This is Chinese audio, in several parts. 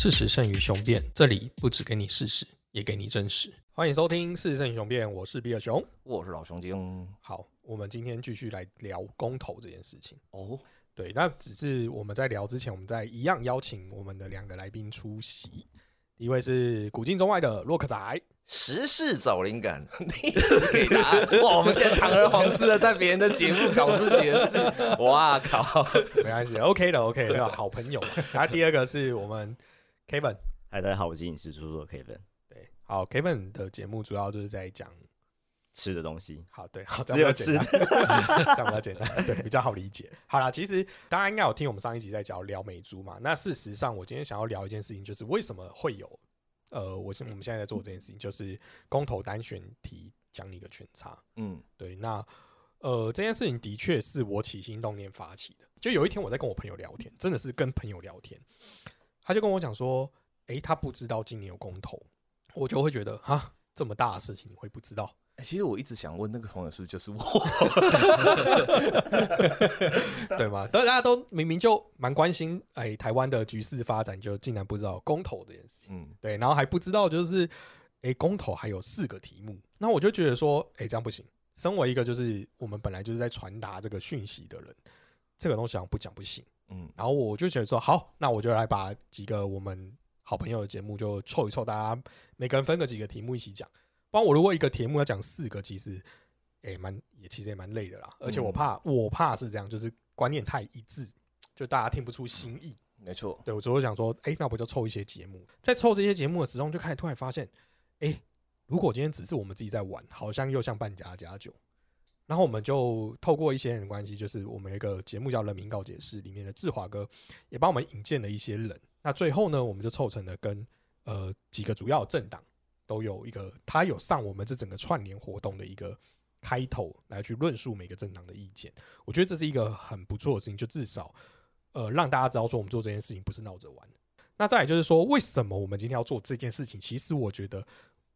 事实胜于雄辩，这里不只给你事实，也给你真实。欢迎收听《事实胜于雄辩》，我是比尔熊。我是老熊精好，我们今天继续来聊公投这件事情。哦，对，那只是我们在聊之前，我们在一样邀请我们的两个来宾出席。第一位是古今中外的洛克仔，时事找灵感，第一次给答案。哇，我们竟然堂而皇之的在别人的节目搞自己的事，哇靠！没关系，OK 的，OK 的，好朋友嘛。然后第二个是我们 Kevin，嗨，大家好，我是影视著作 Kevin，对，好，Kevin 的节目主要就是在讲，吃的东西，好，对，好，只有这样比较简单，这样比较简单，对，比较好理解。好啦，其实大家应该有听我们上一集在讲聊美猪嘛。那事实上，我今天想要聊一件事情，就是为什么会有，呃，我现我们现在在做这件事情，就是公投单选题讲你一个全差。嗯，对，那呃，这件事情的确是我起心动念发起的。就有一天我在跟我朋友聊天，真的是跟朋友聊天，他就跟我讲说，诶，他不知道今年有公投，我就会觉得哈，这么大的事情你会不知道？欸其实我一直想问那个朋友是不是就是我？对吗？大家都明明就蛮关心哎台湾的局势发展，就竟然不知道公投这件事情。嗯，对，然后还不知道就是哎公投还有四个题目，那我就觉得说哎这样不行。身为一个就是我们本来就是在传达这个讯息的人，这个东西好像不讲不行。嗯，然后我就觉得说好，那我就来把几个我们好朋友的节目就凑一凑，大家每个人分个几个题目一起讲。不然我如果一个题目要讲四个，其实也蛮、也其实也蛮累的啦。而且我怕、我怕是这样，就是观念太一致，就大家听不出新意。没错，对我只会想说，诶，那不就凑一些节目，在凑这些节目的时候，就开始突然发现，诶，如果今天只是我们自己在玩，好像又像办家家酒。然后我们就透过一些人的关系，就是我们有一个节目叫《人民告解室》，里面的志华哥也帮我们引荐了一些人。那最后呢，我们就凑成了跟呃几个主要政党都有一个，他有上我们这整个串联活动的一个开头来去论述每个政党的意见。我觉得这是一个很不错的事情，就至少呃让大家知道说我们做这件事情不是闹着玩。那再来就是说，为什么我们今天要做这件事情？其实我觉得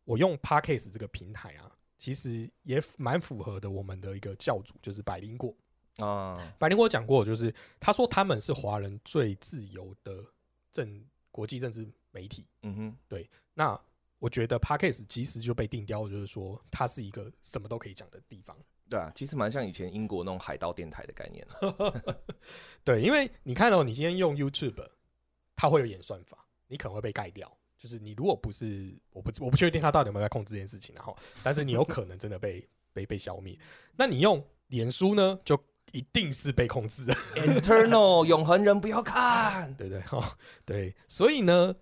我用 Parkcase 这个平台啊，其实也蛮符合的我们的一个教主，就是百灵果。啊，百灵果讲过，就是他说他们是华人最自由的政国际政治媒体。嗯哼，对那我觉得 Parkcase 其实就被定调，就是说它是一个什么都可以讲的地方。对啊，其实蛮像以前英国那种海盗电台的概念。对，因为你看到、你今天用 YouTube，它会有演算法，你可能会被盖掉。就是你如果不是，我不我不确定他到底有没有在控制这件事情，然后，但是你有可能真的被被被消灭。那你用脸书呢，就一定是被控制的。Internal 永恒人不要看。对对哦，对，所以呢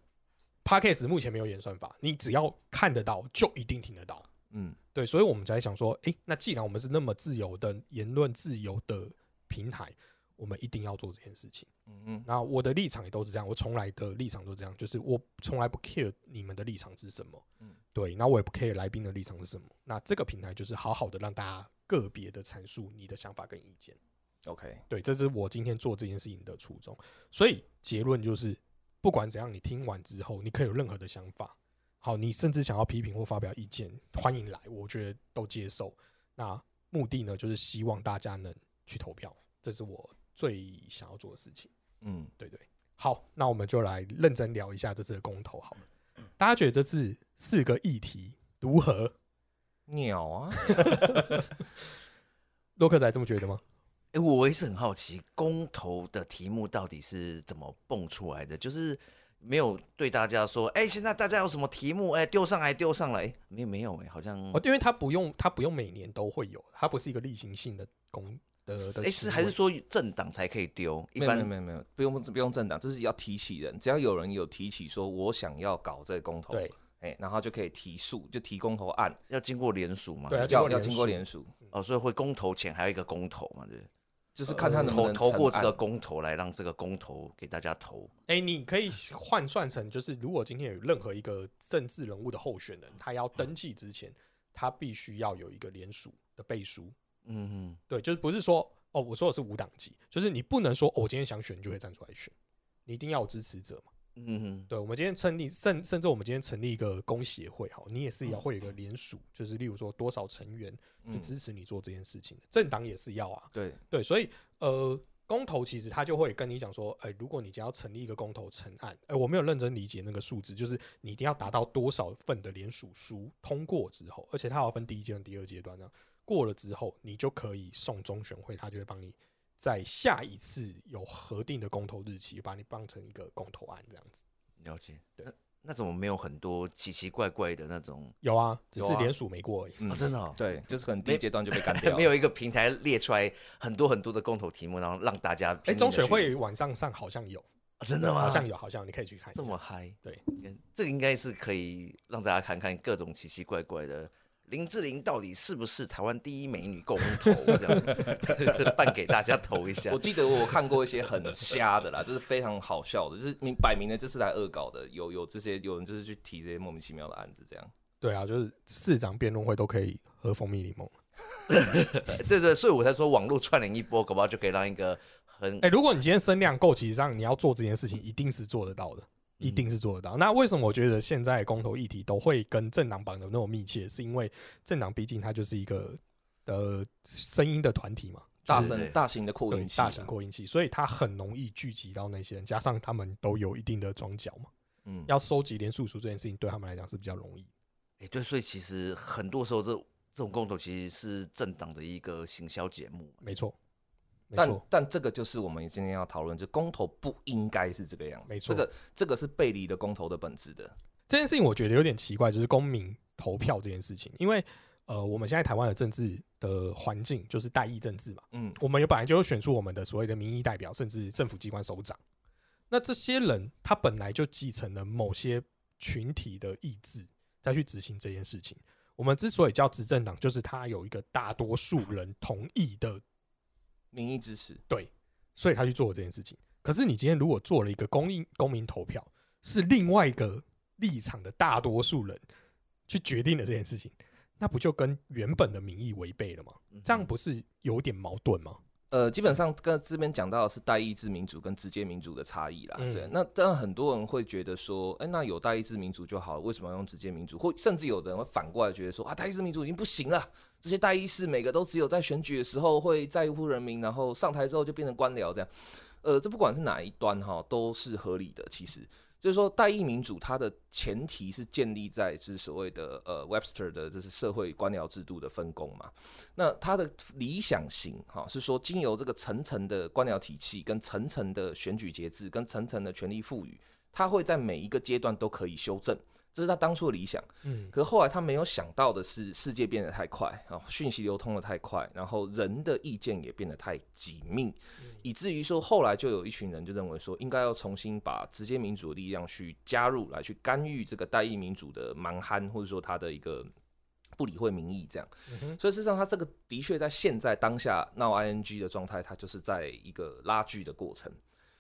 p a d k a s 目前没有演算法，你只要看得到，就一定听得到。嗯，对，所以我们才想说，诶，那既然我们是那么自由的言论自由的平台，我们一定要做这件事情。嗯嗯，那我的立场也都是这样，我从来的立场都这样，就是我从来不 care 你们的立场是什么，嗯对，那我也不 care 来宾的立场是什么。那这个平台就是好好的让大家个别的阐述你的想法跟意见。OK，对，这是我今天做这件事情的初衷。所以结论就是，不管怎样，你听完之后，你可以有任何的想法，好，你甚至想要批评或发表意见，欢迎来，我觉得都接受。那目的呢，就是希望大家能去投票，这是我最想要做的事情。嗯，对对，好，那我们就来认真聊一下这次的公投好了。大家觉得这次四个议题如何？鸟啊，洛克仔这么觉得吗？哎、我也是很好奇，公投的题目到底是怎么蹦出来的？就是没有对大家说，哎、现在大家有什么题目，哎、丢上来，丢上来，诶没没有、哎，好像，哦，因为它不用，它不用每年都会有，它不是一个例行性的公的的哎。是还是说政党才可以丢？一没有没般有没有没有，不用不用政党，这是要提起人，只要有人有提起说我想要搞这个公投，对，哎，然后就可以提诉，就提公投案，要经过联署嘛？对啊要要经过联署哦，所以会公投前还有一个公投嘛？对，就是看他能能成案投过这个公投来让这个公投给大家投。哎、你可以换算成，就是如果今天有任何一个政治人物的候选人，他要登记之前，他必须要有一个联署的背书。嗯嗯，对，就是不是说哦，我说的是无党籍，就是你不能说、哦、我今天想选你就会站出来选，你一定要有支持者嘛。嗯哼，对，我们今天成立甚甚至我们今天成立一个工协会，好，你也是嗯要会有一个联署，就是例如说多少成员是嗯支持你做这件事情的，政党也是要啊。对，对，所以呃，公投其实他就会跟你讲说，哎、如果你只要成立一个公投成案，哎、我没有认真理解那个数字，就是你一定要达到多少份的联署书通过之后，而且它还要分第一阶段、第二阶段呢，过了之后，你就可以送中选会，他就会帮你在下一次有核定的公投日期，把你当成一个公投案这样子。了解。对那那怎么没有很多奇奇怪怪的那种？有啊，只是联署没过而已。真的、哦，对，就是可能第一阶段就被干 掉了。没有一个平台列出来很多很多的公投题目，然后让大家哎、中选会晚上上好像有，啊真的吗？好像有，好像你可以去看一下。这么嗨？对嗯，这个应该是可以让大家看看各种奇奇怪怪的。林志玲到底是不是台湾第一美女公投？这样 办给大家投一下我。记得我看过一些很瞎的啦，就是非常好笑的，就是明摆明的就是来恶搞的，有有这些有人就是去提这些莫名其妙的案子，这样。对啊，就是市长辩论会都可以喝蜂蜜柠檬。对对，所以我才说网络串联一波，搞不好就可以让一个很哎、如果你今天声量够，其实上你要做这件事情，一定是做得到的，一定是做得到。那为什么我觉得现在公投议题都会跟政党绑的那么密切？是因为政党毕竟它就是一个呃声音的团体嘛，大声大型的扩音器啊，大型扩音器，所以它很容易聚集到那些人，加上他们都有一定的庄脚嘛，嗯，要收集连署数这件事情对他们来讲是比较容易。哎、对，所以其实很多时候这这种公投其实是政党的一个行销节目。没错，没但，但这个就是我们今天要讨论，就公投不应该是这个样子，没错这个这个是背离的公投的本质的。这件事情我觉得有点奇怪，就是公民投票这件事情，因为呃，我们现在台湾的政治的环境就是代议政治嘛，嗯，我们有本来就有选出我们的所谓的民意代表，甚至政府机关首长。那这些人他本来就继承了某些群体的意志，再去执行这件事情。我们之所以叫执政党，就是他有一个大多数人同意的民意支持，对，所以他去做了这件事情。可是你今天如果做了一个公民公民投票，是另外一个立场的大多数人去决定了这件事情，那不就跟原本的民意违背了吗？嗯这样不是有点矛盾吗？呃，基本上跟这边讲到的是代议制民主跟直接民主的差异啦。嗯对，那当然很多人会觉得说，哎、那有代议制民主就好了，为什么要用直接民主？或甚至有的人会反过来觉得说，啊，代议制民主已经不行了，这些代议士每个都只有在选举的时候会在乎人民，然后上台之后就变成官僚这样。呃，这不管是哪一端哈，都是合理的。其实就是说，代议民主它的前提是建立在是所谓的呃 Webster 的这是社会官僚制度的分工嘛。那它的理想型哈是说，经由这个层层的官僚体系、跟层层的选举节制、跟层层的权力赋予，它会在每一个阶段都可以修正。这是他当初的理想，嗯，可是后来他没有想到的是，世界变得太快啊，讯息流通的太快，然后人的意见也变得太紧密，以至于说后来就有一群人就认为说，应该要重新把直接民主的力量去加入来，去干预这个代议民主的蛮憨，或者说他的一个不理会民意这样。所以事实上，他这个的确在现在当下闹 ing 的状态，它就是在一个拉锯的过程，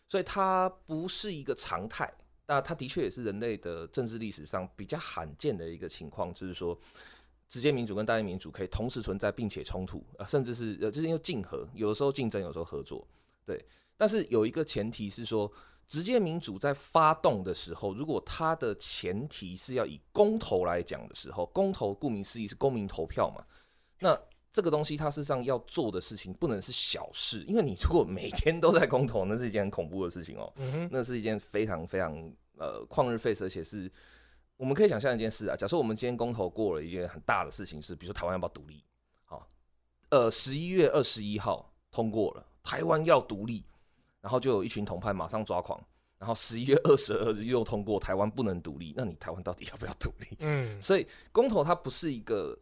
所以它不是一个常态。那它的确也是人类的政治历史上比较罕见的一个情况，就是说，直接民主跟代议民主可以同时存在，并且冲突，呃，甚至是呃，就是因为竞合，有的时候竞争，有时候合作，对。但是有一个前提是说，直接民主在发动的时候，如果它的前提是要以公投来讲的时候，公投顾名思义是公民投票嘛，那这个东西它事实上要做的事情不能是小事，因为你如果每天都在公投，那是一件很恐怖的事情哦、嗯，那是一件非常非常呃旷日费时，而且是我们可以想象一件事啊。假设我们今天公投过了一件很大的事情，是比如说台湾要不要独立？好，呃，十一月二十一号通过了，台湾要独立，然后就有一群同派马上抓狂，然后十一月二十二日又通过台湾不能独立，那你台湾到底要不要独立？嗯，所以公投它不是一个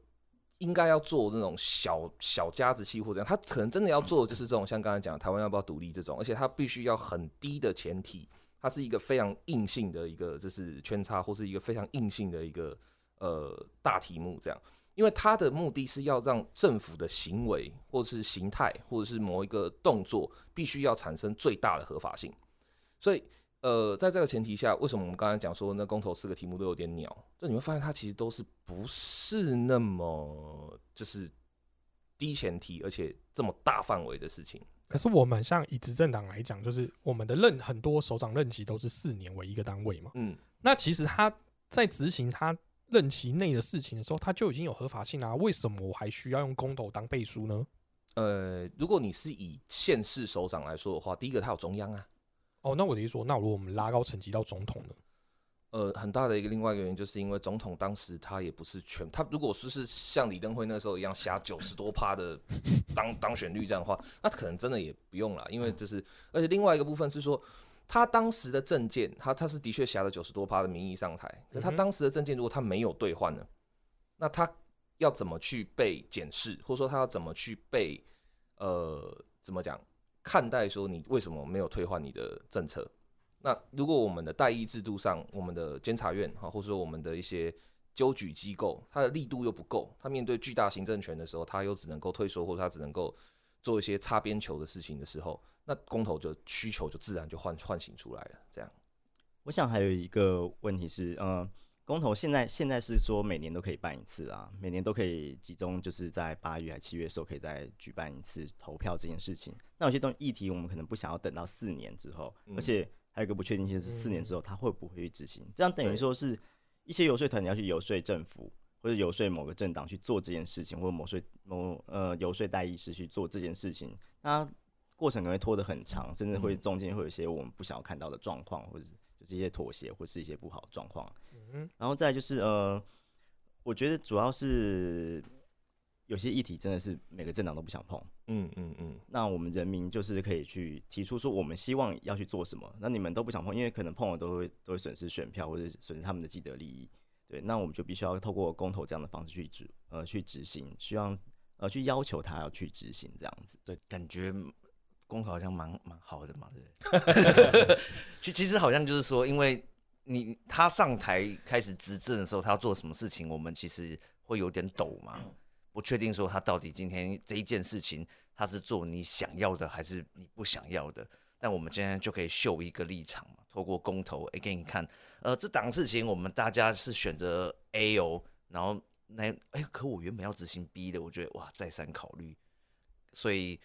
应该要做那种小小家子气或者样，它可能真的要做的就是这种像刚才讲台湾要不要独立这种，而且它必须要很低的前提，它是一个非常硬性的一个就是圈叉或是一个非常硬性的一个呃大题目这样。因为它的目的是要让政府的行为或是形态或者是某一个动作必须要产生最大的合法性，所以呃，在这个前提下，为什么我们刚才讲说那公投四个题目都有点鸟？就你会发现它其实都是不是那么就是低前提，而且这么大范围的事情。可是我们像以执政党来讲，就是我们的任很多首长任期都是四年为一个单位嘛。嗯，那其实他在执行他任期内的事情的时候，他就已经有合法性啦、为什么我还需要用公投当背书呢？呃，如果你是以县市首长来说的话，第一个他有中央啊，哦，那我的意思说，那如果我们拉高层级到总统呢？呃，很大的一个另外一个原因，就是因为总统当时他也不是全，他如果说是像李登辉那时候一样下九十多趴的当当选率这样的话，那可能真的也不用了，因为就是，而且另外一个部分是说，他当时的政见，他他是的确挟了九十多趴的名义上台，可他当时的政见如果他没有兑换呢，那他要怎么去被检视，或者说他要怎么去被呃怎么讲看待说你为什么没有退换你的政策？那如果我们的代议制度上，我们的监察院哈，或者说我们的一些纠举机构，它的力度又不够，它面对巨大行政权的时候，它又只能够退缩，或者它只能够做一些擦边球的事情的时候，那公投就需求就自然就唤唤醒出来了。这样，我想还有一个问题是，呃，公投现在现在是说每年都可以办一次啊，每年都可以集中就是在八月还七月的时候可以再举办一次投票这件事情。那有些东议题我们可能不想要等到四年之后，嗯而且还有一个不确定性是四年之后他会不会去执行？这样等于说是一些游说团你要去游说政府。或者游说某个政党去做这件事情，或者某说某呃游说代议士去做这件事情，那过程可能会拖得很长，甚至会嗯中间会有一些我们不想要看到的状况，或者就是一些妥协，或是一些不好的状况。嗯然后再就是呃，我觉得主要是有些议题真的是每个政党都不想碰。嗯嗯嗯，那我们人民就是可以去提出说，我们希望要去做什么。那你们都不想碰，因为可能碰了都会都会损失选票，或者损失他们的既得利益。对，那我们就必须要透过公投这样的方式去执呃去执行，希望呃去要求他要去执行这样子。对感觉公投好像蛮蛮好的嘛，对不对？其其实好像就是说，因为你他上台开始执政的时候，他要做什么事情，我们其实会有点抖嘛，不确定说他到底今天这一件事情他是做你想要的还是你不想要的。但我们今天就可以秀一个立场嘛，透过公投，哎、给你看，呃，这档事情我们大家是选择 A 哦，然后那哎、可我原本要执行 B 的，我觉得哇，再三考虑，所以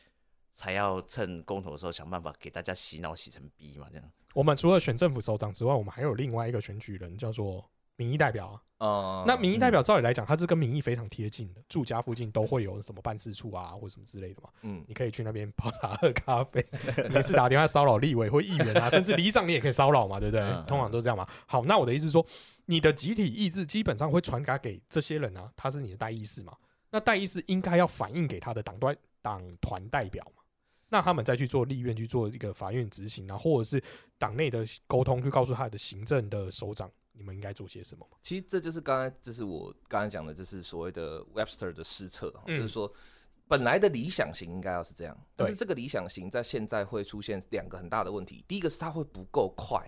才要趁公投的时候想办法给大家洗脑洗成 B 嘛，这样。我们除了选政府首长之外，我们还有另外一个选举人叫做民意代表啊。呃，那民意代表照理来讲，他是跟民意非常贴近的，住家附近都会有什么办事处啊，或什么之类的嘛。嗯你可以去那边泡茶喝咖啡，每次打电话骚扰立委或议员啊，甚至里长你也可以骚扰嘛，对不对嗯？通常都是这样嘛。好，那我的意思是说，你的集体意志基本上会传达给这些人啊，他是你的代议士嘛。那代议士应该要反映给他的党端党团代表嘛，那他们再去做立院去做一个法院执行啊，或者是党内的沟通，去告诉他的行政的首长，你们应该做些什么嘛。其实这就是刚才，这是我刚才讲的，就是所谓的 Webster 的失策，嗯就是说本来的理想型应该要是这样，但是这个理想型在现在会出现两个很大的问题。第一个是它会不够快，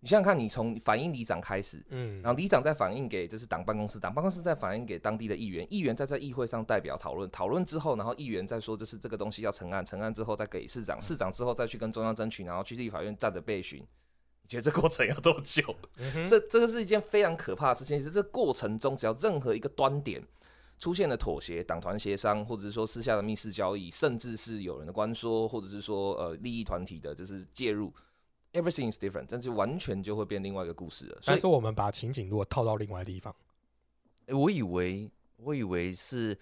你想想看，你从反映里长开始，嗯然后里长再反映给就是党办公室，党办公室再反映给当地的议员，议员再在议会上代表讨论，讨论之后，然后议员再说就是这个东西要成案，成案之后再给市长，市长之后再去跟中央争取，然后去立法院站着备询。你觉得这过程要多久？嗯这这个是一件非常可怕的事情。其实这过程中，只要任何一个端点出现了妥协、党团协商，或者是说私下的密室交易，甚至是有人的官说，或者是说呃利益团体的就是介入，everything is different，但是完全就会变另外一个故事了。所以但是我们把情景如果套到另外的地方，哎、我以为我以为是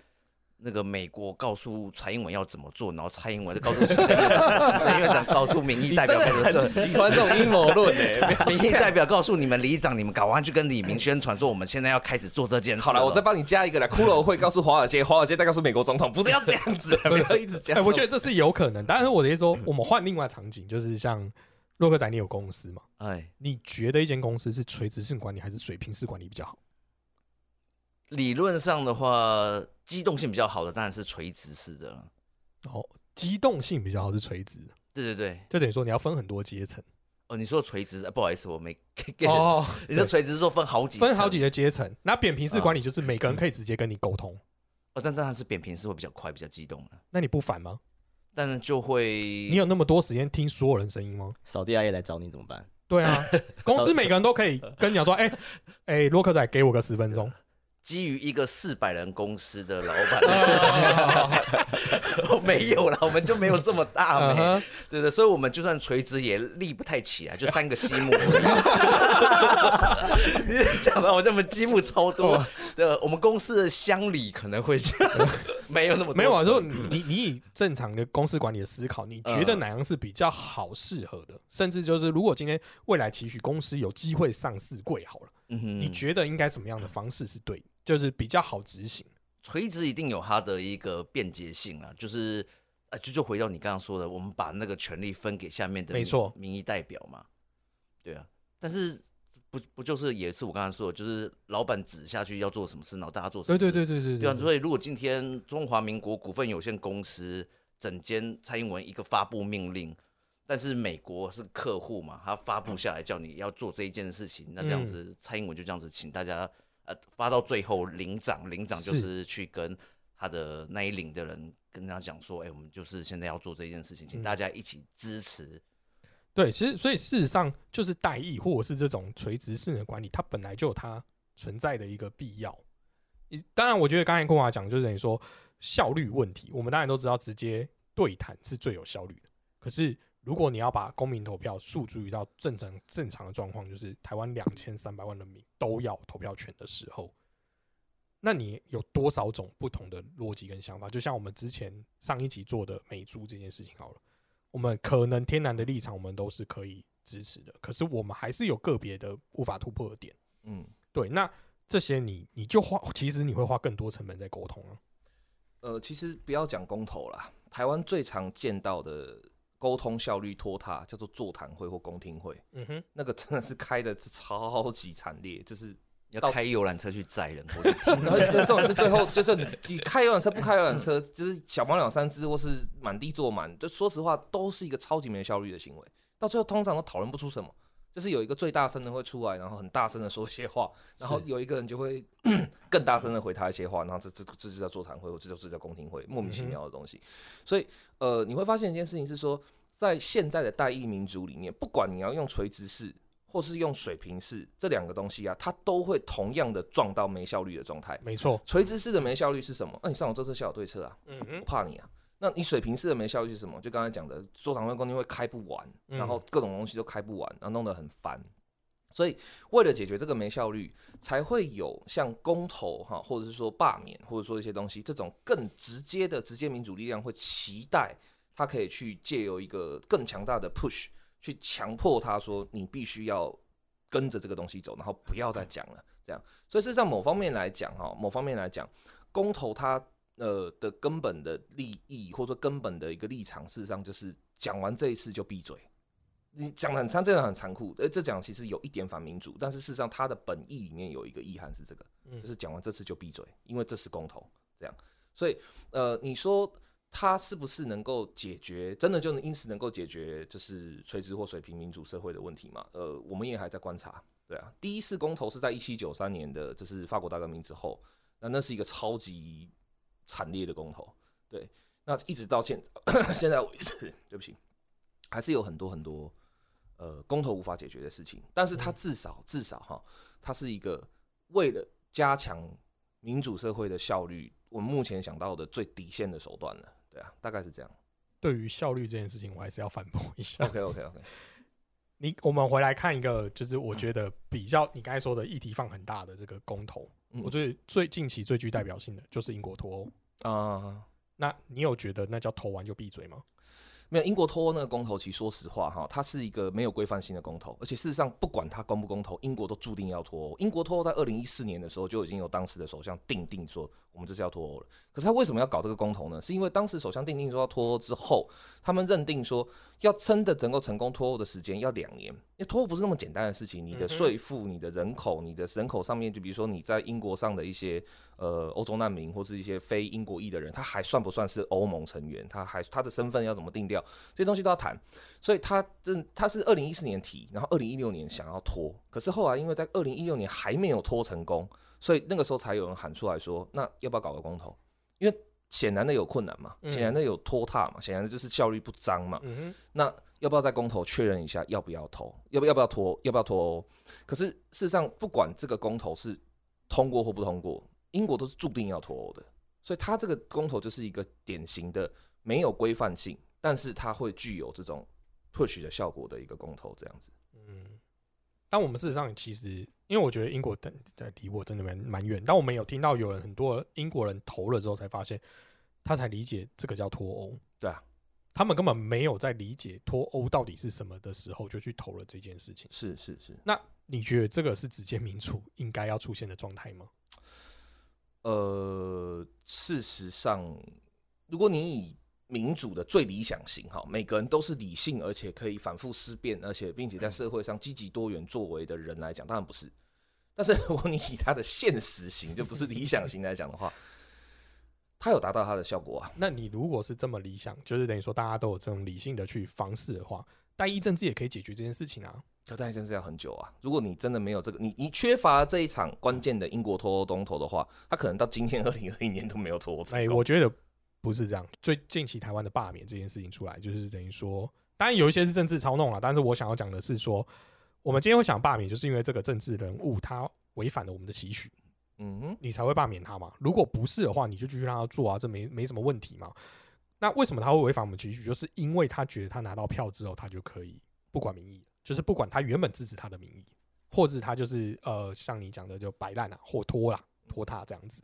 那个美国告诉蔡英文要怎么做，然后蔡英文就告诉行政院长，行政院长告诉民意代表该怎么做。喜欢这种阴谋论诶。民意代表告诉你们里长，你们赶快去跟李明宣传说，我们现在要开始做这件事。好了，我再。帮你加一个啦。骷髅会告诉华尔街，华尔街再告诉美国总统，不是要这样子，不要一直哎、讲。我觉得这是有可能。但是我的意思说，我们换另外场景，就是像洛克仔，你有公司嘛？哎，你觉得一间公司是垂直性管理还是水平式管理比较好？理论上的话，机动性比较好的当然是垂直式的了。哦，机动性比较好是垂直的，对对对，就等于说你要分很多阶层。哦，你说垂直，呃不好意思，我没 get。哦，你说垂直说分好几分好几个阶层。那扁平式管理就是每个人可以直接跟你沟通，哦，但当然是扁平式会比较快，比较激动了，那你不烦吗？但是就会你有那么多时间听所有人声音吗？扫地阿姨来找你怎么办？对啊，公司每个人都可以跟你讲说，哎、哎、洛克仔给我个十分钟。基于一个四百人公司的老啊板，我 没有啦，我们就没有这么大没，嗯哼。对对，所以我们就算垂直也立不太起来，就 三个积木。你讲的好像我们积木超多，对，我们公司的乡里可能会这样，没有那么多没有啊，说层你你你以正常的公司管理的思考，你觉得嗯哪样是比较好适合的？甚至就是如果今天未来期许公司有机会上市贵好了，嗯你觉得应该怎么样的方式是对，就是比较好执行？垂直一定有它的一个便捷性啊，就是呃，就就回到你刚刚说的，我们把那个权利分给下面的民没错民意代表嘛，对啊，但是不不就是也是我刚才说的，就是老板指下去要做什么事，然后大家做什么对对对对对啊，所以如果今天中华民国股份有限公司整间蔡英文一个发布命令，但是美国是客户嘛，他发布下来叫你要做这一件事情，那这样子蔡英文就这样子请大家呃发到最后领长，领长就是是去跟他的那一领的人跟他讲说，哎、我们就是现在要做这件事情，请嗯大家一起支持。对，其实所以事实上就是代议或者是这种垂直式的管理，它本来就有它存在的一个必要。一当然，我觉得刚才跟我讲，就是等于说效率问题，我们当然都知道直接对谈是最有效率的。可是如果你要把公民投票诉诸于到正常正常的状况，就是台湾两千三百万人民都要投票权的时候，那你有多少种不同的逻辑跟想法？就像我们之前上一集做的美猪这件事情好了。我们可能天然的立场，我们都是可以支持的，可是我们还是有个别的无法突破的点。嗯，对，那这些你你就花，其实你会花更多成本在沟通啊。呃，其实不要讲公投啦，台湾最常见到的沟通效率拖沓叫做座谈会或公听会，嗯哼，那个真的是开的超级惨烈，就是要开游览车去载人，我就然后就这种是最后 就是你你开游览车不开游览车，就是小猫两三只或是满地坐满，就说实话都是一个超级没效率的行为。到最后通常都讨论不出什么，就是有一个最大声的会出来，然后很大声的说一些话，然后有一个人就会 更大声的回他一些话，然后这这这就叫座谈会，或这就是叫公听会，莫名其妙的东西。所以呃，你会发现一件事情是说，在现在的代议民主里面，不管你要用垂直式。或是用水平式这两个东西啊，它都会同样的撞到没效率的状态。没错。垂直式的没效率是什么？那、你上我这车下我对车啊，我嗯哼，怕你啊。那你水平式的没效率是什么？就刚才讲的，座谈会、公听会开不完，嗯然后各种东西都开不完，然后弄得很烦。所以为了解决这个没效率，才会有像公投哈，或者是说罢免，或者说一些东西这种更直接的直接民主力量会期待他可以去借由一个更强大的 push 去强迫他说你必须要跟着这个东西走，然后不要再讲了。这样，所以事实上某方面来讲哈，某方面来讲，公投它呃的根本的利益或者说根本的一个立场，事实上就是讲完这一次就闭嘴。你讲的很残，这样很残酷。呃，这讲其实有一点反民主，但是事实上它的本意里面有一个意涵是这个，嗯就是讲完这次就闭嘴，因为这是公投，这样。所以呃，你说它是不是能够解决，真的就能因此能够解决就是垂直或水平民主社会的问题吗？呃，我们也还在观察。对啊，第一次公投是在一七九三年的，就是法国大革命之后，那那是一个超级惨烈的公投。对，那一直到现 现在为止，对不起，还是有很多很多呃公投无法解决的事情，但是它至少至少哈，它是一个为了加强民主社会的效率，我们目前想到的最底线的手段了。对啊，大概是这样。对于效率这件事情，我还是要反驳一下。OK OK OK，你我们回来看一个，就是我觉得比较你刚才说的议题放很大的这个公投，嗯我觉得最近期最具代表性的就是英国脱欧。啊。那你有觉得那叫投完就闭嘴吗？没有英国脱欧那个公投，其实说实话哈，它是一个没有规范性的公投，而且事实上不管它公不公投，英国都注定要脱欧。英国脱欧在二零一四年的时候就已经有当时的首相定定说我们这是要脱欧了。可是他为什么要搞这个公投呢？是因为当时首相定定说要脱欧之后，他们认定说要真的能够成功脱欧的时间要两年，因为脱欧不是那么简单的事情，你的税负、你的人口、你的人口上面，就比如说你在英国上的一些呃欧洲难民或是一些非英国裔的人，他还算不算是欧盟成员？他还他的身份要怎么定调？这些东西都要谈。所以他这他是二零一四年提，然后二零一六年想要拖，可是后来因为在二零一六年还没有拖成功，所以那个时候才有人喊出来说，那要不要搞个公投？因为显然的有困难嘛，嗯显然的有拖沓嘛，显然的就是效率不彰嘛。嗯，那要不要在公投确认一下要不要投？要不要不要拖？要不要脱欧？可是事实上，不管这个公投是通过或不通过，英国都是注定要脱欧的。所以它这个公投就是一个典型的没有规范性，但是它会具有这种 push 的效果的一个公投，这样子。嗯，但我们事实上其实，因为我觉得英国等在离我真的蛮蛮远，但我们有听到有人很多英国人投了之后才发现，他才理解这个叫脱欧。对啊，他们根本没有在理解脱欧到底是什么的时候，就去投了这件事情。是是是，那你觉得这个是直接民主应该要出现的状态吗？呃，事实上，如果你以民主的最理想型哈，每个人都是理性，而且可以反复思辨，而且并且在社会上积极多元作为的人来讲，当然不是。但是如果你以他的现实型，就不是理想型来讲的话，他有达到他的效果啊。那你如果是这么理想，就是等于说大家都有这种理性的去方式的话，单一政治也可以解决这件事情啊。可但真是要很久啊！如果你真的没有这个，你你缺乏这一场关键的英国脱欧东头的话，他可能到今天 二零二一年都没有脱欧成哎、功。我觉得不是这样。最近期台湾的罢免这件事情出来，就是等于说，当然有一些是政治操弄了，但是我想要讲的是说，我们今天会想罢免，就是因为这个政治人物他违反了我们的期许，嗯哼，你才会罢免他嘛。如果不是的话，你就继续让他做啊，这没没什么问题嘛。那为什么他会违反我们期许？就是因为他觉得他拿到票之后，他就可以不管民意，就是不管他原本支持他的民意，或是他就是呃像你讲的就摆烂啊，或拖啦拖沓这样子。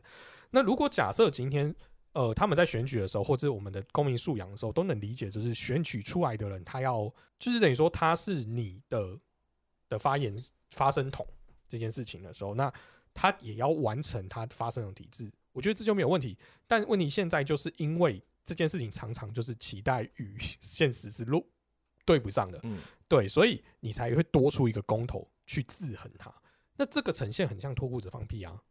那如果假设今天呃他们在选举的时候，或者我们的公民素养的时候，都能理解，就是选举出来的人，他要就是等于说他是你的的发言发声筒这件事情的时候，那他也要完成他发声的体制，我觉得这就没有问题。但问题现在就是因为这件事情常常就是期待与 现实是路对不上的，嗯，对，所以你才会多出一个公投去制衡它。那这个呈现很像脱裤子放屁啊！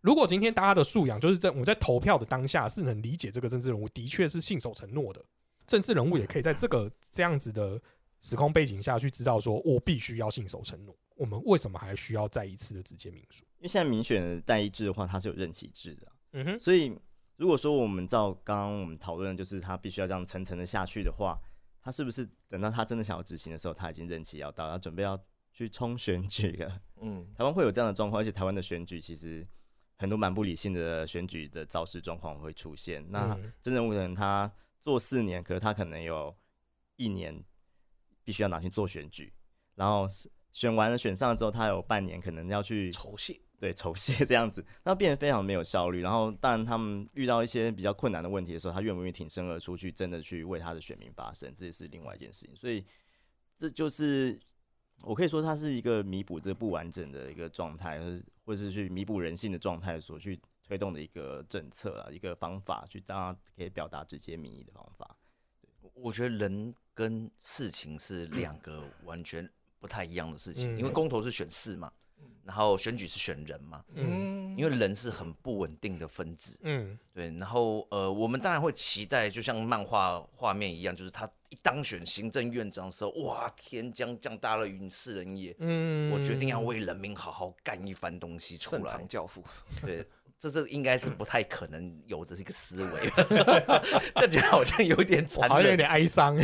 如果今天大家的素养就是在我们在投票的当下是能理解这个政治人物的确是信守承诺的，政治人物也可以在这个这样子的时空背景下去知道说，我必须要信守承诺。我们为什么还需要再一次的直接民主？因为现在民选的代议制的话，它是有任期制的啊、嗯哼，所以如果说我们照刚刚我们讨论，的就是他必须要这样层层的下去的话，他是不是等到他真的想要执行的时候，他已经任期要到，要准备要去冲选举了？嗯，台湾会有这样的状况，而且台湾的选举其实很多蛮不理性的选举的造势状况会出现。那嗯真人物人他做四年，可是他可能有一年必须要拿去做选举，然后选完了选上了之后，他有半年可能要去酬谢，对 酬谢这样子，那变得非常没有效率。然后，当然他们遇到一些比较困难的问题的时候，他愿不愿意挺身而出去，真的去为他的选民发声，这也是另外一件事情。所以，这就是我可以说，它是一个弥补这个不完整的一个状态，或是或是去弥补人性的状态所去推动的一个政策啊，一个方法，去大家可以表达直接民意的方法。我觉得人跟事情是两个完全不太一样的事情，嗯因为公投是选事嘛，然后选举是选人嘛，嗯因为人是很不稳定的分子，嗯对，然后呃，我们当然会期待，就像漫画画面一样，就是他一当选行政院长的时候，哇，天将降大任于世人也，嗯我决定要为人民好好干一番东西出来盛唐。教父，对，这这应该是不太可能有的一个思维，这觉得好像有点我残忍，好像有点哀伤。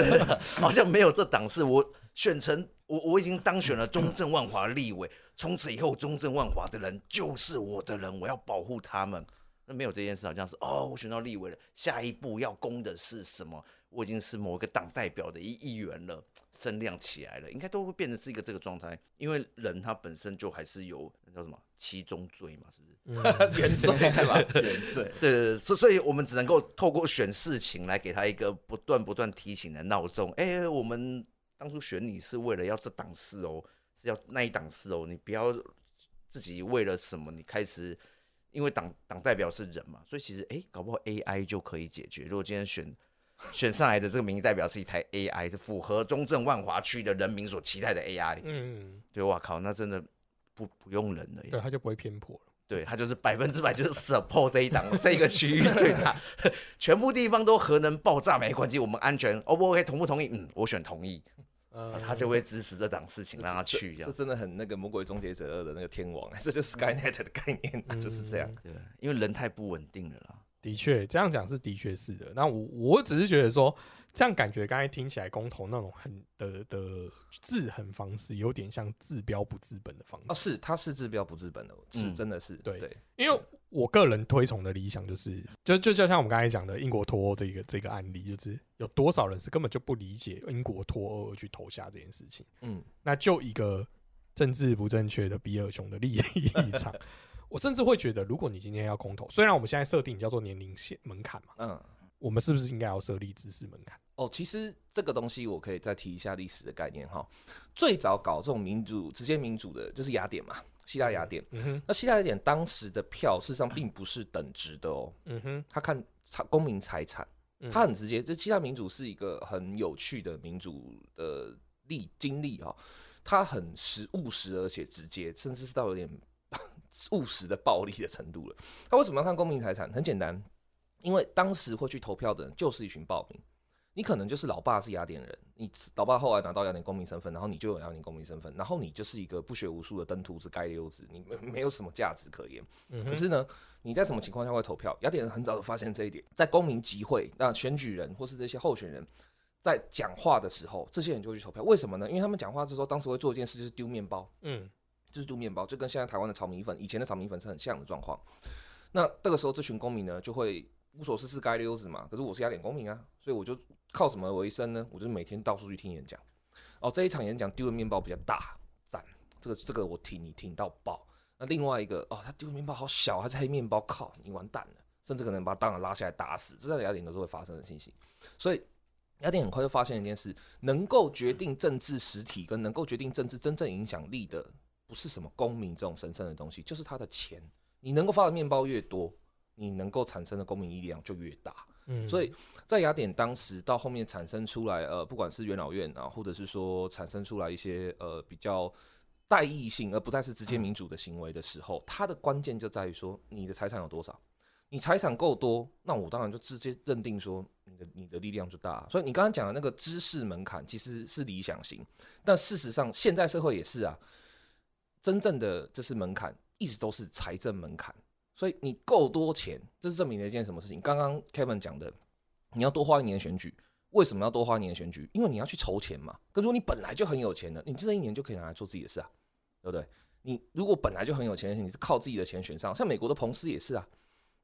好像没有这档次。我选成我我已经当选了中正万华立委，从此以后中正万华的人就是我的人，我要保护他们。那没有这件事，好像是哦，我选到立委了，下一步要攻的是什么？我已经是某一个党代表的一议员了，声量起来了，应该都会变成是一个这个状态。因为人他本身就还是有那叫什么七宗罪嘛，是不是？嗯 原罪是吧？原罪，对对对，所所以我们只能够透过选事情来给他一个不断不断提醒的闹钟。哎、我们当初选你是为了要这档事哦，是要那一档事哦，你不要自己为了什么你开始，因为党党代表是人嘛，所以其实哎、搞不好 AI 就可以解决。如果今天选选上来的这个民意代表是一台 AI，是符合中正万华区的人民所期待的 AI，嗯，对，哇靠，那真的不不用人了耶。对，他就不会偏颇了。对他就是百分之百就是 support 这一档这个区域对他，全部地方都核能爆炸没关系，我们安全，O 不 OK 同不同意？嗯，我选同意，呃他就会支持这档事情，让他去这这样。真的很那个魔鬼终结者二的那个天王，这就是 Skynet 的概念啊，就是这样。嗯对，因为人太不稳定了啦。的确，这样讲是的确是的。那我我只是觉得说，这样感觉刚才听起来公投那种很的的制衡方式，有点像治标不治本的方式。啊，是，他是治标不治本的，是嗯真的是对对，因为我个人推崇的理想就是，就就就像我们刚才讲的英国脱欧这个这个案例，就是有多少人是根本就不理解英国脱欧而去投下这件事情。嗯，那就一个政治不正确的比尔熊的立立场，我甚至会觉得，如果你今天要公投，虽然我们现在设定叫做年龄线门槛嘛，嗯，我们是不是应该要设立知识门槛？哦，其实这个东西我可以再提一下历史的概念哈。最早搞这种民主、直接民主的，就是雅典嘛，希腊雅典。那希腊雅典当时的票事实上并不是等值的哦，嗯哼，他看财公民财产，嗯他很直接。这希腊民主是一个很有趣的民主的历经历哈，他很实务实而且直接，甚至是到有点务实的暴力的程度了。他为什么要看公民财产？很简单，因为当时会去投票的人就是一群暴民。你可能就是老爸是雅典人，你老爸后来拿到雅典公民身份，然后你就有雅典公民身份，然后你就是一个不学无术的登徒子、街溜子，你没没有什么价值可言。嗯，可是呢，你在什么情况下会投票？雅典人很早就发现这一点，在公民集会，那选举人或是这些候选人在讲话的时候，这些人就会去投票。为什么呢？因为他们讲话的时候，当时会做一件事，就是丢面包，嗯就是丢面包，就跟现在台湾的炒米粉，以前的炒米粉是很像的状况。那这个时候，这群公民呢，就会无所事事、街溜子嘛。可是我是雅典公民啊，所以我就靠什么为生呢？我就每天到处去听演讲。哦，这一场演讲丢的面包比较大，赞，这个这个我挺你挺到爆。那另外一个哦，他丢的面包好小，还是黑面包，靠，你完蛋了，甚至可能把他当场拉下来打死，这在雅典都是会发生的信息。所以雅典很快就发现一件事：能够决定政治实体跟能够决定政治真正影响力的，不是什么公民这种神圣的东西，就是他的钱。你能够发的面包越多，你能够产生的公民力量就越大。嗯，所以在雅典当时到后面产生出来，呃，不管是元老院啊，或者是说产生出来一些呃比较代议性，而不再是直接民主的行为的时候，它的关键就在于说你的财产有多少。你财产够多，那我当然就直接认定说你的你的力量就大。所以你刚刚讲的那个知识门槛其实是理想型，但事实上现在社会也是啊，真正的知识门槛一直都是财政门槛。所以你够多钱，这是证明了一件什么事情？刚刚 Kevin 讲的，你要多花一年选举，为什么要多花一年选举？因为你要去筹钱嘛。可如果你本来就很有钱的，你这一年就可以拿来做自己的事啊，对不对？你如果本来就很有钱，你是靠自己的钱选上，像美国的彭斯也是啊，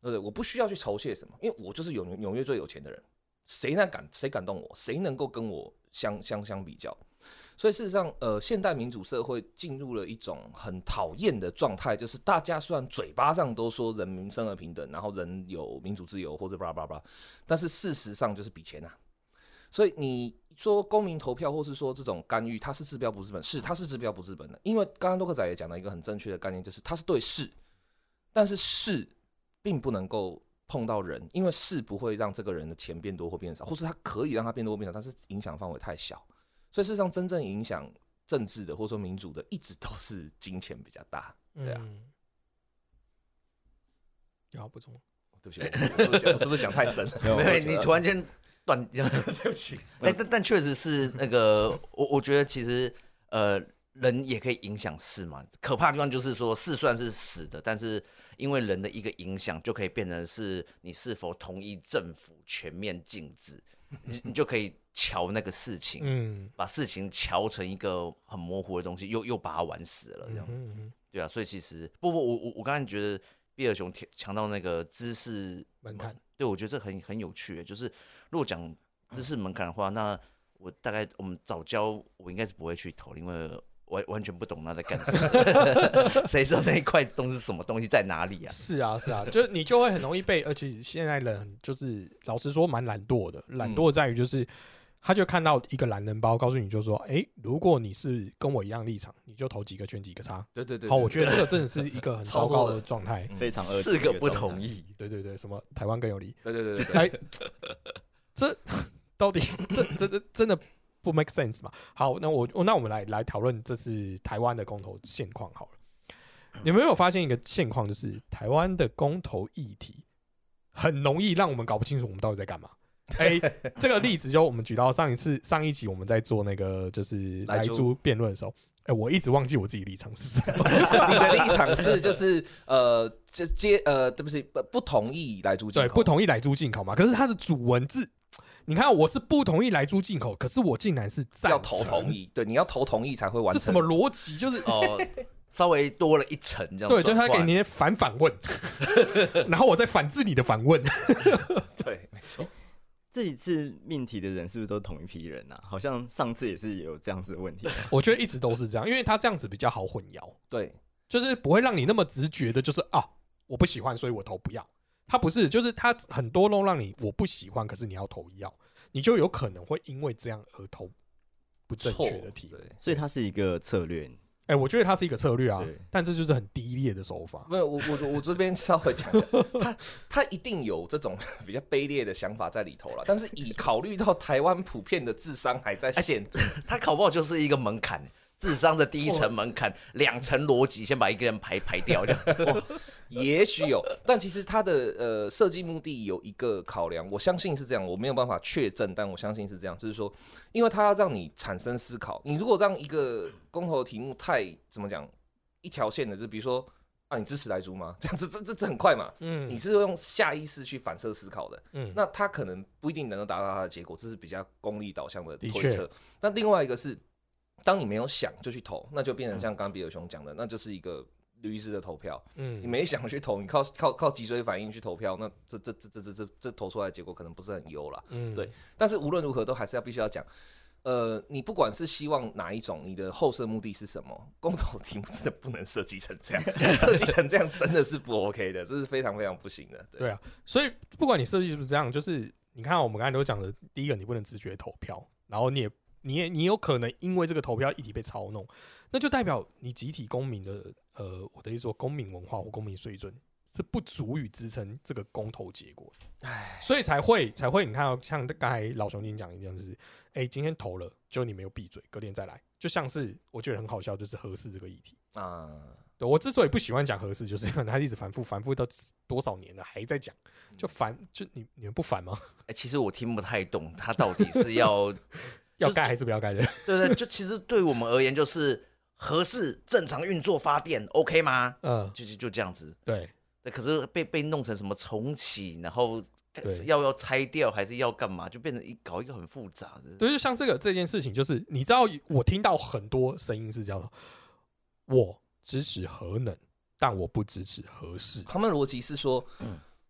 对不对？我不需要去筹些什么，因为我就是有纽约最有钱的人，谁能敢谁感动我？谁能够跟我相相相比较？所以事实上，呃，现代民主社会进入了一种很讨厌的状态，就是大家虽然嘴巴上都说人民生而平等，然后人有民主自由或者巴拉巴拉，但是事实上就是比钱啊。所以你说公民投票，或是说这种干预，它是治标不治本，是它是治标不治本的。因为刚刚洛克仔也讲了一个很正确的概念，就是它是对事，但是事并不能够碰到人，因为事不会让这个人的钱变多或变少，或是他可以让他变多或变少，但是影响范围太小。所以事实上，真正影响政治的或者说民主的，一直都是金钱比较大。对啊嗯，有要补充吗？对不起，我是不是讲太深了？没有，你突然间断掉。对不起。哎，但但确实是那个，我我觉得其实呃，人也可以影响事嘛。可怕的地方就是说，事虽然是死的，但是因为人的一个影响，就可以变成是你是否同意政府全面禁止，你你就可以瞧那个事情，嗯，把事情瞧成一个很模糊的东西，又又把它玩死了，这样。嗯嗯对啊，所以其实不不，我我我刚才觉得比尔熊强强调那个知识门槛，对我觉得这很很有趣，就是如果讲知识门槛的话，那我大概我们早教我应该是不会去投，因为完完全不懂他在 干什么，谁知道那一块东西是什么东西在哪里啊？是啊是啊，就是你就会很容易被，而且现在人就是老实说蛮懒惰的，懒惰在于就是。他就看到一个懒人包，告诉你就说：“哎、如果你是跟我一样立场，你就投几个圈几个叉。对对对，好，我觉得这个真的是一个很糟糕的状态。非常恶四个不同。意，对对对，什么台湾更有理？对对对对对，哎，这到底这这这真的不 make sense 嘛？好，那我那我们来来讨论这次台湾的公投现况好了。你们有没有发现一个现况，就是台湾的公投议题很容易让我们搞不清楚我们到底在干嘛？哎、这个例子就我们举到上一次上一集我们在做那个就是莱猪辩论的时候，哎、我一直忘记我自己立场是什么。你的立场是就是呃，这接呃，对不起，不不同意来租进对，不同意来猪进口嘛？可是它的主文字，你看我是不同意来猪进口，可是我竟然是赞要投同，意，对，你要投同意才会完成。这什么逻辑？就是哦，稍微多了一层这样。对，就是他给你反反问，然后我再反制你的反问。对，没错。这几次命题的人是不是都同一批人啊？好像上次也是有这样子的问题。我觉得一直都是这样，因为他这样子比较好混淆。对，就是不会让你那么直觉的，就是啊，我不喜欢，所以我投不要。他不是，就是他很多都让你我不喜欢，可是你要投要，你就有可能会因为这样而投不正确的题。对，所以它是一个策略。哎、我觉得它是一个策略啊，但这就是很低劣的手法。没有，我我我这边稍微讲一下，他他 一定有这种 比较卑劣的想法在里头了，但是以考虑到台湾普遍的智商还在限制，他考不好就是一个门槛，智商的第一层门槛，两层逻辑，先把一个人排排掉，这样。也许有，但其实它的呃设计目的有一个考量，我相信是这样，我没有办法确证，但我相信是这样，就是说，因为它要让你产生思考，你如果让一个公投的题目太怎么讲一条线的，就比如说啊，你支持莱猪吗？这样子这这这很快嘛，嗯你是用下意识去反射思考的，嗯，那他可能不一定能够达到他的结果，这是比较功利导向的推测。那另外一个是，当你没有想就去投，那就变成像刚刚比尔熊讲的，那就是一个驴子的投票。嗯你嗯，没想去投，你靠靠靠脊髓反应去投票，那这这这这这这这投出来的结果可能不是很优啦。嗯对但是无论如何，都还是要必须要讲。呃，你不管是希望哪一种，你的后设目的是什么，公投题目真的不能设计成这样，设计成这样真的是不 OK 的，这是非常非常不行的。对啊，所以不管你设计是不是这样，就是你看我们刚才都讲的，第一个你不能直觉投票，然后你也你也你有可能因为这个投票议题被操弄，那就代表你集体公民的呃，我的意思说公民文化或公民水准是不足以支撑这个公投结果的，唉，所以才会才会你看到像刚才老熊经讲一样，就是哎、今天投了，就你没有闭嘴，隔天再来，就像是我觉得很好笑，就是合适这个议题。啊，对我之所以不喜欢讲合适，就是因为他一直反复反复到多少年了还在讲，就烦，就你你们不烦吗？哎，其实我听不太懂，他到底是要要盖还是不要盖的？对对，就其实对我们而言，就是合适正常运作发电，OK 吗？嗯，就就就这样子。对，对，可是被被弄成什么重启，然后对要要拆掉还是要干嘛，就变成一搞一个很复杂的。对，就像这个这件事情，就是你知道，我听到很多声音是叫做我支持核能，但我不支持核适。他们的逻辑是说，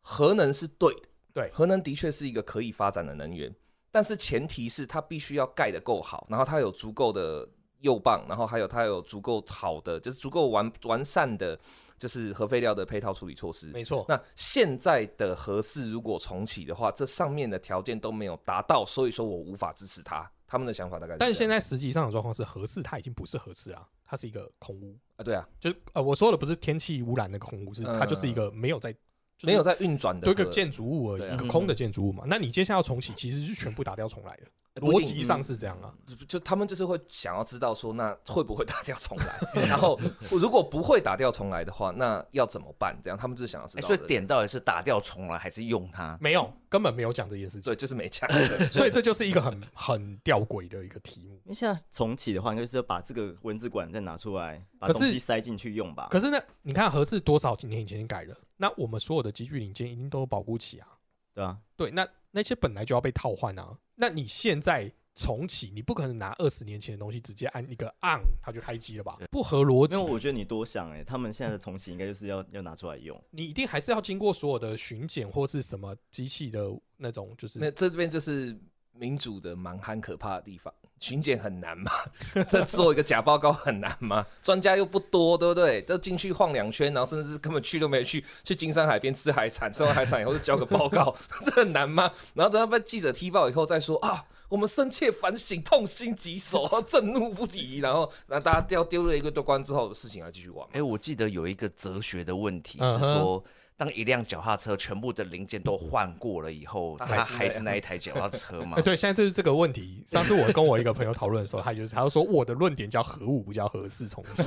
核能是对的，对核能的确是一个可以发展的能源，但是前提是它必须要盖得够好，然后它有足够的右棒，然后还有它有足够好的，就是足够完完善的，就是核废料的配套处理措施。没错，那现在的核四如果重启的话，这上面的条件都没有达到，所以说我无法支持它。他们的想法大概是，但是现在实际上的状况是，核四它已经不是核四啊，它是一个空屋。啊，对啊，就是呃，我说的不是天气污染那个空屋，是它就是一个没有在就是没有在运转的一个建筑物而已，一个空的建筑物嘛。那你接下来要重启，其实是全部打掉重来的，逻辑上是这样啊。就就他们就是会想要知道说，那会不会打掉重来？然后如果不会打掉重来的话，那要怎么办？这样他们就是想要知哎，道的。所以点到底是打掉重来还是用它？没有，根本没有讲这件事情对，，就是没讲。所以这就是一个很很吊诡的一个题目。因为现在重启的话，应该就是要把这个文字管再拿出来，把东西塞进去用吧。可是呢，你看合适多少年以前改的，那我们所有的集聚零件一定都有保护期啊。对啊，对，那那些本来就要被套换啊。那你现在重启，你不可能拿二十年前的东西直接按一个 on 它就开机了吧？不合逻辑因为。我觉得你多想哎、他们现在的重启应该就是要要拿出来用。你一定还是要经过所有的巡检或是什么机器的那种，就是那这边就是民主的蛮憨可怕的地方。巡检很难吗？这做一个假报告很难吗？专家又不多，对不对？都进去晃两圈，然后甚至根本去都没去，去金山海边吃海产，吃完海产以后就交个报告，这很难吗？然后等他被记者踢爆以后再说啊，我们深切反省，痛心疾首，震怒不已。然后，那大家丢丢了一个多关之后，事情还继续往。哎，我记得有一个哲学的问题是说，当一辆脚踏车全部的零件都换过了以后，它它还是那一台脚踏车吗哎、？对，现在就是这个问题。上次我跟我一个朋友讨论的时候，他就是他就说我的论点叫核武，不叫核四重启。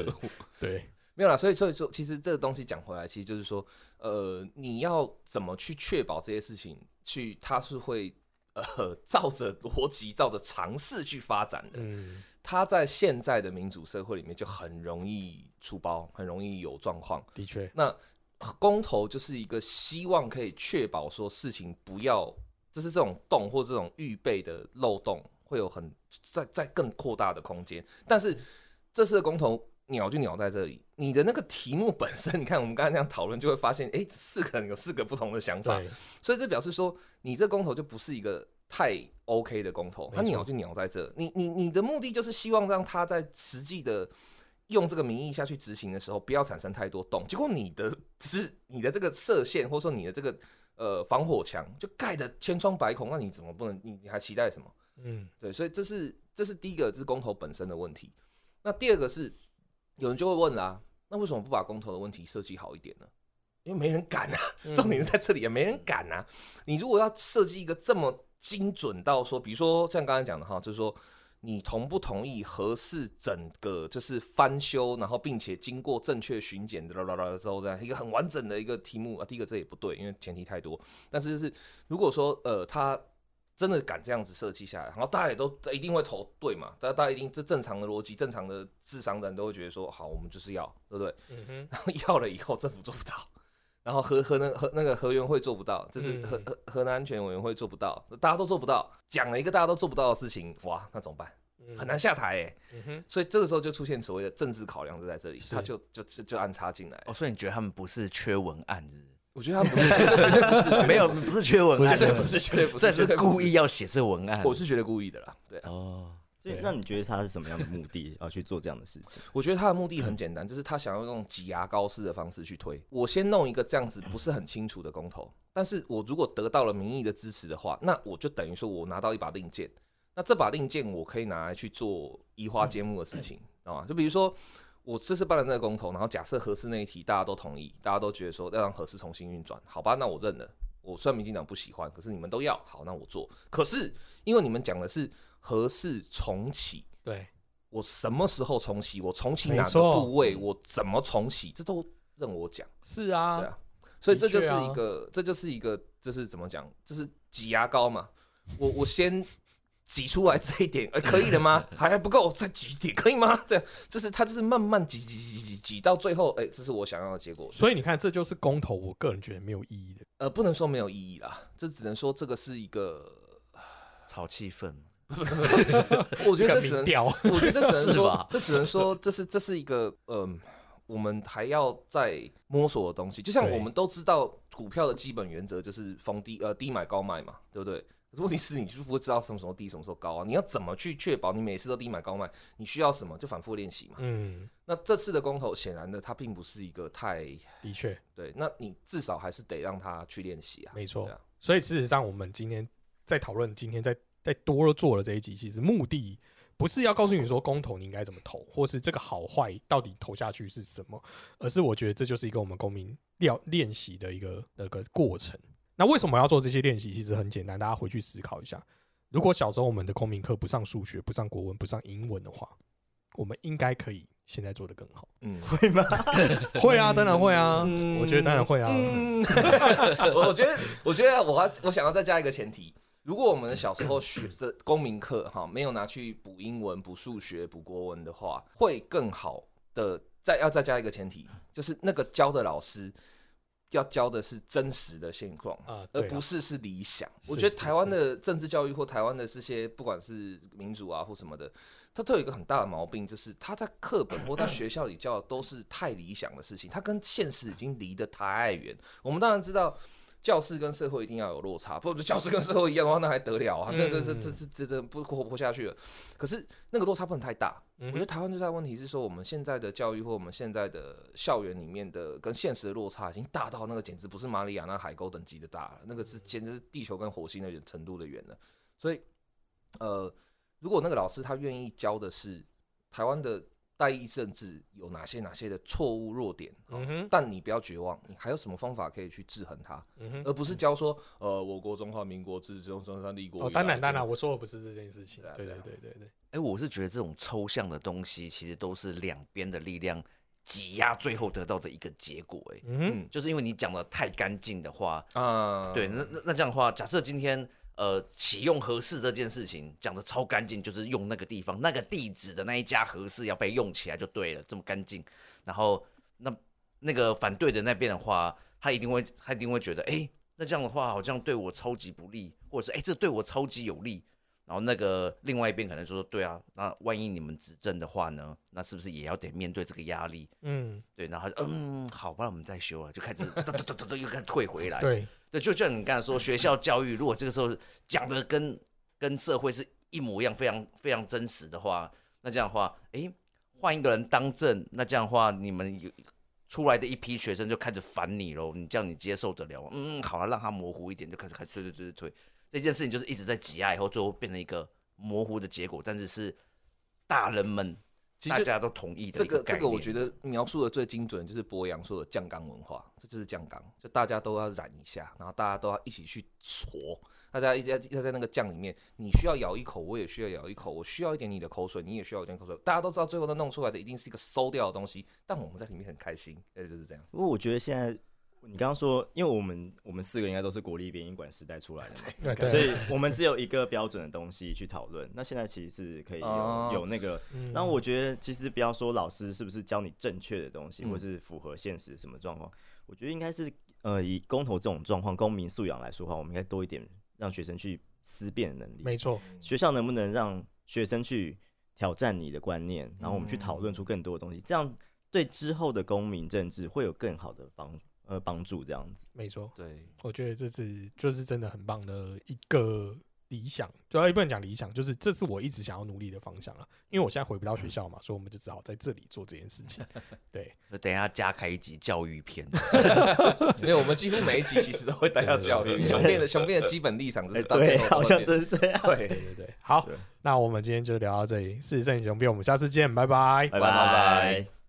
对，没有啦，所以所以说，其实这个东西讲回来，其实就是说，呃，你要怎么去确保这些事情，去它是会呃照着逻辑、照着常识去发展的。嗯，它在现在的民主社会里面就很容易出包，很容易有状况。的确，那公投就是一个希望可以确保说事情不要，就是这种洞或这种预备的漏洞会有很在在更扩大的空间。但是这次的公投鸟就鸟在这里，你的那个题目本身，你看我们刚才这样讨论，就会发现，哎、四个人有四个不同的想法，所以这表示说，你这公投就不是一个太 OK 的公投，它鸟就鸟在这。你你你的目的就是希望让它在实际的用这个名义下去执行的时候，不要产生太多洞。结果你的只是你的这个射线，或者说你的这个呃防火墙就盖的千疮百孔，那你怎么不能？你你还期待什么？嗯，对，所以这是这是第一个，这是公投本身的问题。那第二个是，有人就会问啦，那为什么不把公投的问题设计好一点呢？因为没人敢啊，重点是在这里啊，没人敢啊。你如果要设计一个这么精准到说，比如说像刚才讲的哈，就是说你同不同意合适整个就是翻修，然后并且经过正确巡检的啦啦啦之后，这样一个很完整的一个题目啊。第一个这也不对，因为前提太多。但是就是如果说呃他真的敢这样子设计下来，然后大家也都一定会投对嘛，大家大家一定这正常的逻辑、正常的智商的人都会觉得说好，我们就是要，对不对？嗯哼，然后要了以后，政府做不到，然后核核能核那个核员会做不到，这是核嗯核核能安全委员会做不到，大家都做不到，讲了一个大家都做不到的事情，哇，那怎么办？嗯很难下台哎、嗯，所以这个时候就出现所谓的政治考量就在这里，他就就就就安插进来。哦，所以你觉得他们不是缺文案，是我觉得他不是，绝对不是，绝对不是？没有，不是缺文案，绝对不是，绝对不是，这是故意要写这文案。我是觉得故意的啦，对啊。哦，对所以那你觉得他是什么样的目的要去做这样的事情？我觉得他的目的很简单，就是他想要用挤牙膏式的方式去推。我先弄一个这样子不是很清楚的公投，但是我如果得到了民意的支持的话，那我就等于说我拿到一把令箭。那这把令箭我可以拿来去做移花接木的事情，知道吗？就比如说我这次办了那个公投，然后假设合适那一题大家都同意，大家都觉得说要让核四重新运转，好吧，那我认了。我虽然民进党不喜欢，可是你们都要，好，那我做。可是因为你们讲的是核四重启，对，我什么时候重启，我重启哪个部位，我怎么重启，这都任我讲，是啊，对啊。所以这就是一个，这就是一个，这是怎么讲？这是挤牙膏嘛。我我先挤出来这一点，呃，可以了吗？还还不够，再挤一点，可以吗？这样，这是他就是慢慢挤挤挤挤挤挤到最后，哎、这是我想要的结果。所以你看，这就是公投，我个人觉得没有意义的。呃，不能说没有意义啦，这只能说这个是一个，炒气氛。我觉得这只能我觉得这只能 说，这只能说，这是这是一个嗯、我们还要再摸索的东西。就像我们都知道，股票的基本原则就是逢低呃低买高卖嘛，对不对？可是问题是，你就不会知道什么时候低，什么时候高啊？你要怎么去确保你每次都低买高卖？你需要什么？就反复练习嘛。嗯，那这次的公投，显然的，它并不是一个太的确对。那你至少还是得让他去练习啊。没错啊。所以事实上，我们今天在讨论，今天在在多做了这一集，其实目的不是要告诉你说公投你应该怎么投，或是这个好坏到底投下去是什么，而是我觉得这就是一个我们公民练练习的一个那个过程。那为什么要做这些练习？其实很简单，大家回去思考一下。如果小时候我们的公民课不上数学、不上国文、不上英文的话，我们应该可以现在做得更好。嗯，会吗？会啊，当然会啊，嗯我觉得当然会啊。嗯，我我觉得，我觉得我要我想要再加一个前提，如果我们的小时候学的公民课哈没有拿去补英文、补数学、补国文的话，会更好的。再要再加一个前提，就是那个教的老师要教的是真实的现况。啊，而不是是理想。我觉得台湾的政治教育或台湾的这些不管是民主啊或什么的，它都有一个很大的毛病，就是他在课本或在学校里教的都是太理想的事情，它跟现实已经离得太远。我们当然知道。教室跟社会一定要有落差，不，教室跟社会一样的话，那还得了啊？这这这这这这这不活不下去了。可是那个落差不能太大，嗯我觉得台湾最大的问题是说，我们现在的教育或我们现在的校园里面的跟现实的落差已经大到那个简直不是马里亚纳海沟等级的大了，那个是简直是地球跟火星的远程度的远了。所以，呃，如果那个老师他愿意教的是台湾的代议政治有哪些哪些的错误弱点，嗯哼，但你不要绝望，你还有什么方法可以去制衡它，嗯哼。而不是教说，呃，我国中华民国自中中山立国以来。哦，当然当然，我说的不是这件事情对啊。对对对啊对哎、我是觉得这种抽象的东西，其实都是两边的力量挤压，最后得到的一个结果。哎，嗯哼，嗯就是因为你讲的太干净的话，啊，对，那那那这样的话，假设今天呃启用合适这件事情讲的超干净，就是用那个地方那个地址的那一家合适要被用起来就对了，这么干净。然后那那个反对的那边的话，他一定会他一定会觉得，哎、那这样的话好像对我超级不利，或者是哎、这对我超级有利。然后那个另外一边可能就说，对啊，那万一你们执政的话呢，那是不是也要得面对这个压力？嗯，对，然后嗯，好，不然我们再修了，就开始噔噔噔噔噔又开始退回来。对，对，就像你刚才说，学校教育如果这个时候讲的跟跟社会是一模一样，非常非常真实的话，那这样的话，哎，换一个人当政，那这样的话，你们有出来的一批学生就开始烦你喽。你这样你接受得了吗？嗯，好了，让他模糊一点，就开始开始推推推推推。这件事情就是一直在挤压，以后最后变成一个模糊的结果，但是是大人们大其实家都同意的这一个这个，我念。觉得描述的最精准，就是博洋说的酱缸文化，这就是酱缸，就大家都要染一下，然后大家都要一起去搓，大家一直要在那个酱里面，你需要咬一口，我也需要咬一口，我需要一点你的口水，你也需要一点口水，大家都知道最后都弄出来的一定是一个馊掉的东西，但我们在里面很开心，呃，就是这样。因为我觉得现在你刚刚说，因为我们我们四个应该都是国立编译馆时代出来的嘛，对对，所以我们只有一个标准的东西去讨论。那现在其实是可以有、哦有那个，嗯。然后我觉得其实不要说老师是不是教你正确的东西，嗯。或是符合现实什么状况，我觉得应该是呃以公投这种状况，公民素养来说的话，我们应该多一点让学生去思辨的能力。没错，学校能不能让学生去挑战你的观念，然后我们去讨论出更多的东西，这样对之后的公民政治会有更好的帮呃帮助。这样子，没错，对，我觉得这是就是真的很棒的一个理想，主要也不能讲理想，就是这是我一直想要努力的方向了。因为我现在回不到学校嘛，所以我们就只好在这里做这件事情。对，就等一下加开一集教育篇，没有，我们几乎每一集其实都会带到教育，雄辩的雄辩的基本立场就哎、是到最对，好像真是这样。对对对对，好，那我们今天就聊到这里，事实胜雄辩，我们下次见，拜拜。拜拜拜拜。